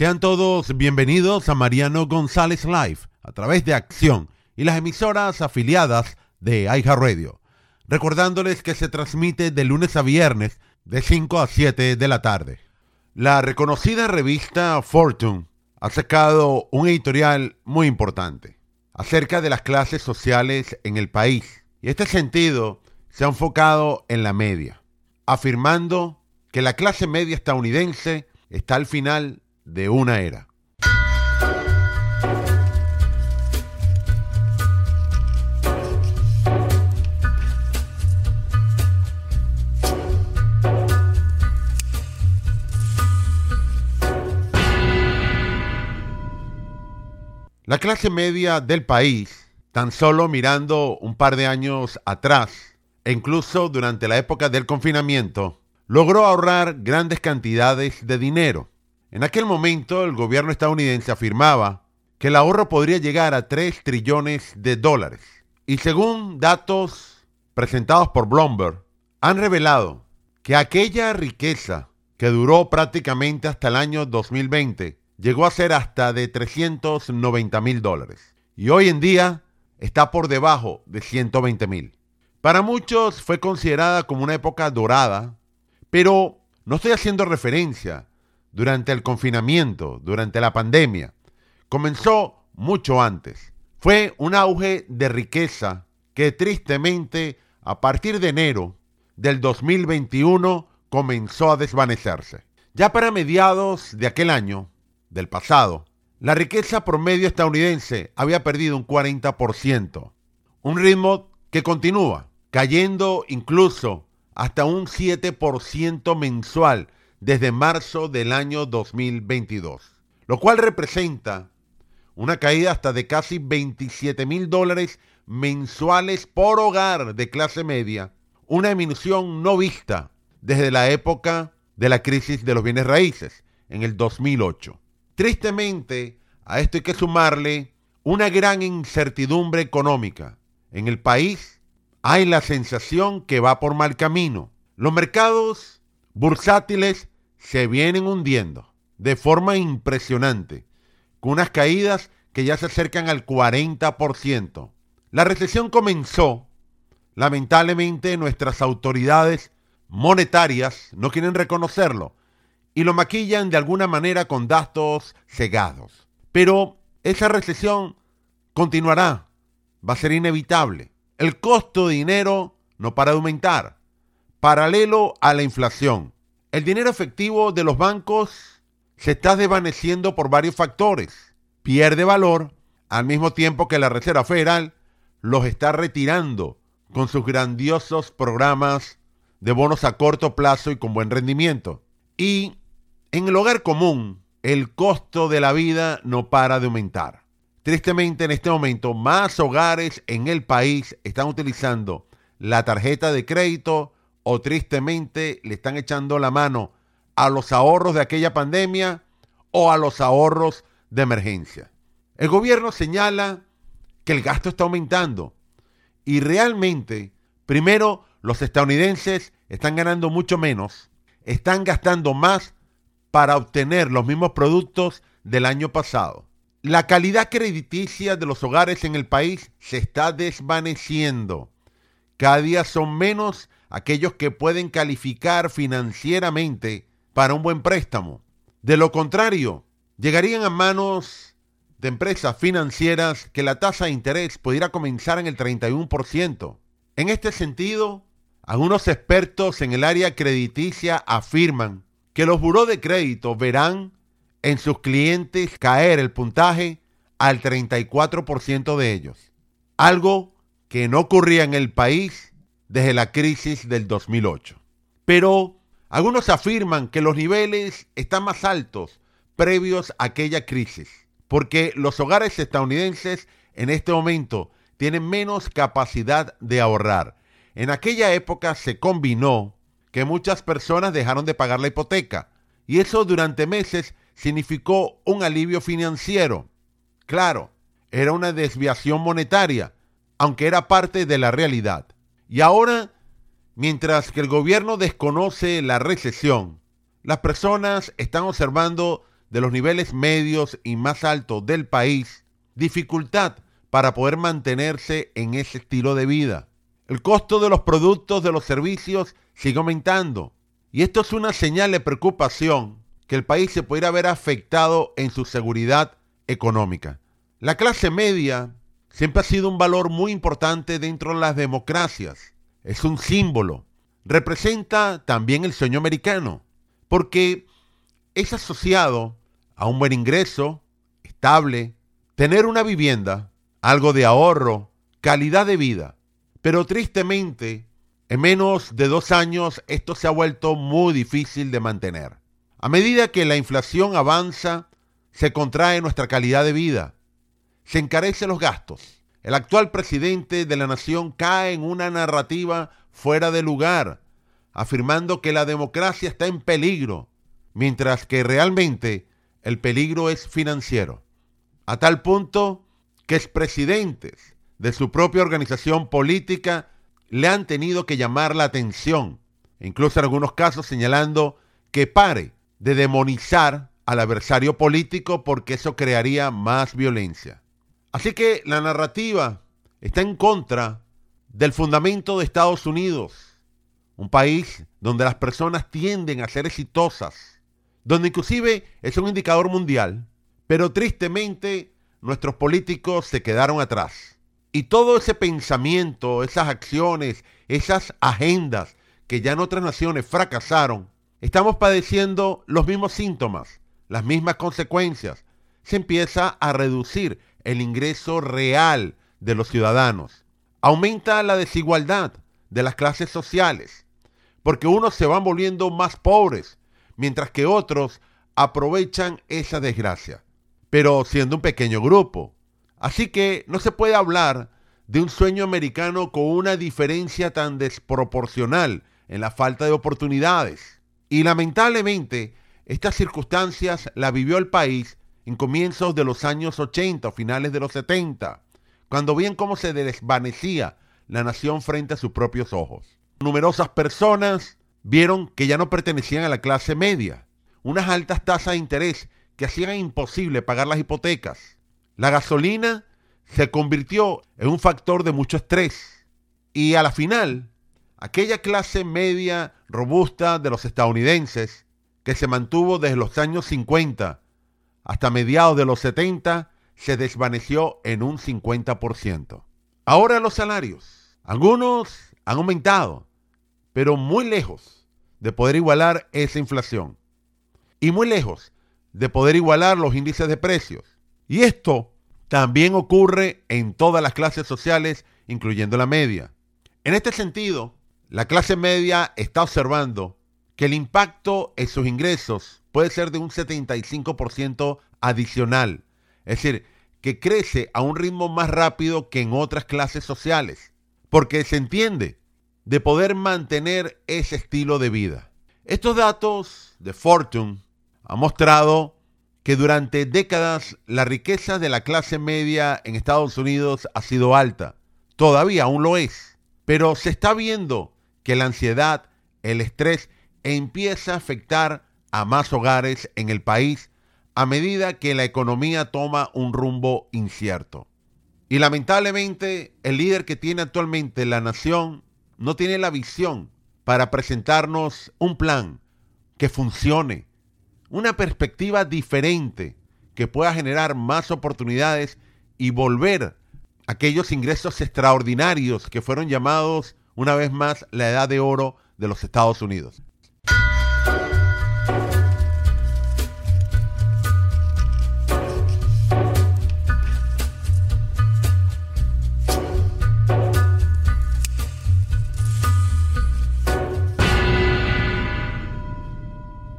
Sean todos bienvenidos a Mariano González Live a través de Acción y las emisoras afiliadas de Radio. Recordándoles que se transmite de lunes a viernes de 5 a 7 de la tarde. La reconocida revista Fortune ha sacado un editorial muy importante acerca de las clases sociales en el país. Y este sentido se ha enfocado en la media, afirmando que la clase media estadounidense está al final de una era. La clase media del país, tan solo mirando un par de años atrás, e incluso durante la época del confinamiento, logró ahorrar grandes cantidades de dinero. En aquel momento el gobierno estadounidense afirmaba que el ahorro podría llegar a 3 trillones de dólares. Y según datos presentados por Bloomberg, han revelado que aquella riqueza que duró prácticamente hasta el año 2020 llegó a ser hasta de 390 mil dólares. Y hoy en día está por debajo de 120 mil. Para muchos fue considerada como una época dorada, pero no estoy haciendo referencia durante el confinamiento, durante la pandemia. Comenzó mucho antes. Fue un auge de riqueza que tristemente a partir de enero del 2021 comenzó a desvanecerse. Ya para mediados de aquel año, del pasado, la riqueza promedio estadounidense había perdido un 40%, un ritmo que continúa, cayendo incluso hasta un 7% mensual desde marzo del año 2022, lo cual representa una caída hasta de casi 27 mil dólares mensuales por hogar de clase media, una disminución no vista desde la época de la crisis de los bienes raíces en el 2008. Tristemente, a esto hay que sumarle una gran incertidumbre económica. En el país hay la sensación que va por mal camino. Los mercados bursátiles se vienen hundiendo de forma impresionante, con unas caídas que ya se acercan al 40%. La recesión comenzó, lamentablemente nuestras autoridades monetarias no quieren reconocerlo y lo maquillan de alguna manera con datos cegados. Pero esa recesión continuará, va a ser inevitable. El costo de dinero no para de aumentar, paralelo a la inflación. El dinero efectivo de los bancos se está desvaneciendo por varios factores. Pierde valor al mismo tiempo que la Reserva Federal los está retirando con sus grandiosos programas de bonos a corto plazo y con buen rendimiento. Y en el hogar común, el costo de la vida no para de aumentar. Tristemente, en este momento, más hogares en el país están utilizando la tarjeta de crédito o tristemente le están echando la mano a los ahorros de aquella pandemia o a los ahorros de emergencia. El gobierno señala que el gasto está aumentando y realmente, primero, los estadounidenses están ganando mucho menos, están gastando más para obtener los mismos productos del año pasado. La calidad crediticia de los hogares en el país se está desvaneciendo. Cada día son menos aquellos que pueden calificar financieramente para un buen préstamo. De lo contrario, llegarían a manos de empresas financieras que la tasa de interés pudiera comenzar en el 31%. En este sentido, algunos expertos en el área crediticia afirman que los buró de crédito verán en sus clientes caer el puntaje al 34% de ellos. Algo que no ocurría en el país desde la crisis del 2008. Pero algunos afirman que los niveles están más altos previos a aquella crisis, porque los hogares estadounidenses en este momento tienen menos capacidad de ahorrar. En aquella época se combinó que muchas personas dejaron de pagar la hipoteca y eso durante meses significó un alivio financiero. Claro, era una desviación monetaria, aunque era parte de la realidad. Y ahora, mientras que el gobierno desconoce la recesión, las personas están observando de los niveles medios y más altos del país dificultad para poder mantenerse en ese estilo de vida. El costo de los productos, de los servicios, sigue aumentando. Y esto es una señal de preocupación que el país se pudiera ver afectado en su seguridad económica. La clase media siempre ha sido un valor muy importante dentro de las democracias. Es un símbolo. Representa también el sueño americano, porque es asociado a un buen ingreso, estable, tener una vivienda, algo de ahorro, calidad de vida. Pero tristemente, en menos de dos años esto se ha vuelto muy difícil de mantener. A medida que la inflación avanza, se contrae nuestra calidad de vida, se encarecen los gastos. El actual presidente de la nación cae en una narrativa fuera de lugar, afirmando que la democracia está en peligro, mientras que realmente el peligro es financiero. A tal punto que expresidentes de su propia organización política le han tenido que llamar la atención, incluso en algunos casos señalando que pare de demonizar al adversario político porque eso crearía más violencia. Así que la narrativa está en contra del fundamento de Estados Unidos, un país donde las personas tienden a ser exitosas, donde inclusive es un indicador mundial, pero tristemente nuestros políticos se quedaron atrás. Y todo ese pensamiento, esas acciones, esas agendas que ya en otras naciones fracasaron, estamos padeciendo los mismos síntomas, las mismas consecuencias. Se empieza a reducir el ingreso real de los ciudadanos. Aumenta la desigualdad de las clases sociales, porque unos se van volviendo más pobres, mientras que otros aprovechan esa desgracia, pero siendo un pequeño grupo. Así que no se puede hablar de un sueño americano con una diferencia tan desproporcional en la falta de oportunidades. Y lamentablemente, estas circunstancias la vivió el país en comienzos de los años 80 o finales de los 70, cuando bien cómo se desvanecía la nación frente a sus propios ojos. Numerosas personas vieron que ya no pertenecían a la clase media, unas altas tasas de interés que hacían imposible pagar las hipotecas, la gasolina se convirtió en un factor de mucho estrés y a la final, aquella clase media robusta de los estadounidenses que se mantuvo desde los años 50 hasta mediados de los 70 se desvaneció en un 50%. Ahora los salarios. Algunos han aumentado, pero muy lejos de poder igualar esa inflación. Y muy lejos de poder igualar los índices de precios. Y esto también ocurre en todas las clases sociales, incluyendo la media. En este sentido, la clase media está observando que el impacto en sus ingresos puede ser de un 75% adicional. Es decir, que crece a un ritmo más rápido que en otras clases sociales. Porque se entiende de poder mantener ese estilo de vida. Estos datos de Fortune han mostrado que durante décadas la riqueza de la clase media en Estados Unidos ha sido alta. Todavía aún lo es. Pero se está viendo que la ansiedad, el estrés empieza a afectar a más hogares en el país a medida que la economía toma un rumbo incierto. Y lamentablemente el líder que tiene actualmente la nación no tiene la visión para presentarnos un plan que funcione, una perspectiva diferente que pueda generar más oportunidades y volver aquellos ingresos extraordinarios que fueron llamados una vez más la edad de oro de los Estados Unidos.